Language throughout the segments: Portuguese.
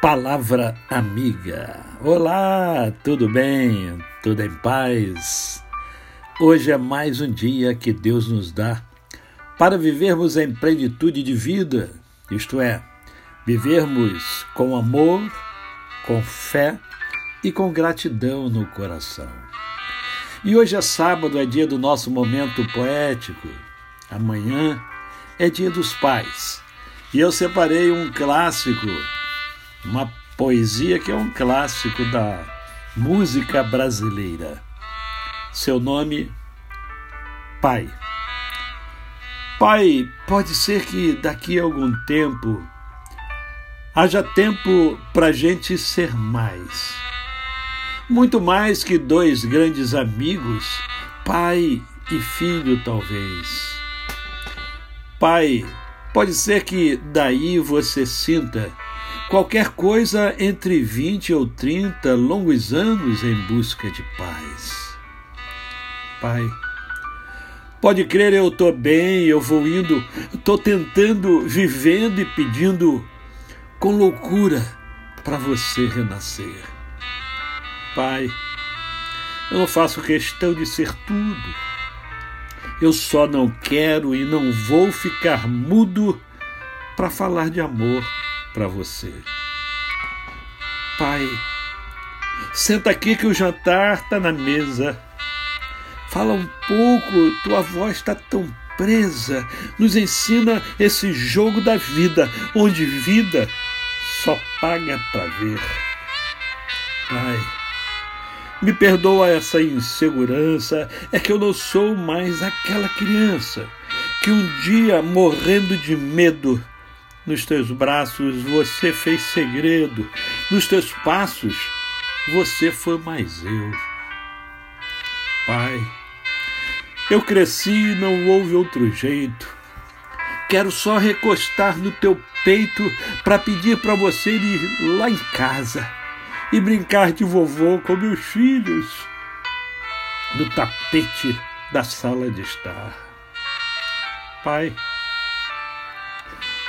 Palavra Amiga. Olá, tudo bem? Tudo em paz? Hoje é mais um dia que Deus nos dá para vivermos em plenitude de vida, isto é, vivermos com amor, com fé e com gratidão no coração. E hoje é sábado, é dia do nosso momento poético. Amanhã é dia dos pais. E eu separei um clássico uma poesia que é um clássico da música brasileira. Seu nome, Pai. Pai, pode ser que daqui a algum tempo haja tempo para gente ser mais. Muito mais que dois grandes amigos, pai e filho, talvez. Pai, pode ser que daí você sinta qualquer coisa entre 20 ou 30 longos anos em busca de paz. Pai, pode crer, eu estou bem, eu vou indo, estou tentando, vivendo e pedindo com loucura para você renascer. Pai, eu não faço questão de ser tudo. Eu só não quero e não vou ficar mudo para falar de amor para você. Pai, senta aqui que o jantar está na mesa. Fala um pouco, tua voz está tão presa. Nos ensina esse jogo da vida, onde vida só paga para ver. Pai, me perdoa essa insegurança, é que eu não sou mais aquela criança que um dia, morrendo de medo, nos teus braços você fez segredo, nos teus passos você foi mais eu. Pai, eu cresci e não houve outro jeito. Quero só recostar no teu peito para pedir para você ir lá em casa e brincar de vovô com meus filhos no tapete da sala de estar. Pai,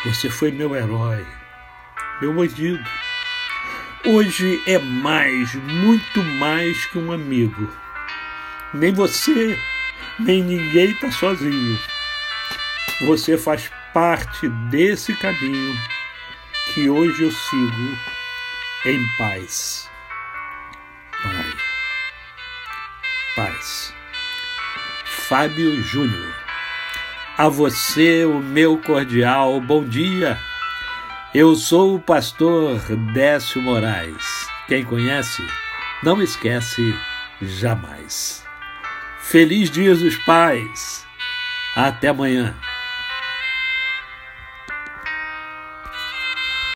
você foi meu herói, meu bandido. Hoje é mais, muito mais que um amigo. Nem você, nem ninguém está sozinho. Você faz parte desse caminho que hoje eu sigo em paz. Pai. Paz. Fábio Júnior. A você o meu cordial bom dia. Eu sou o pastor Décio Moraes. Quem conhece, não esquece jamais. Feliz Dia dos Pais. Até amanhã.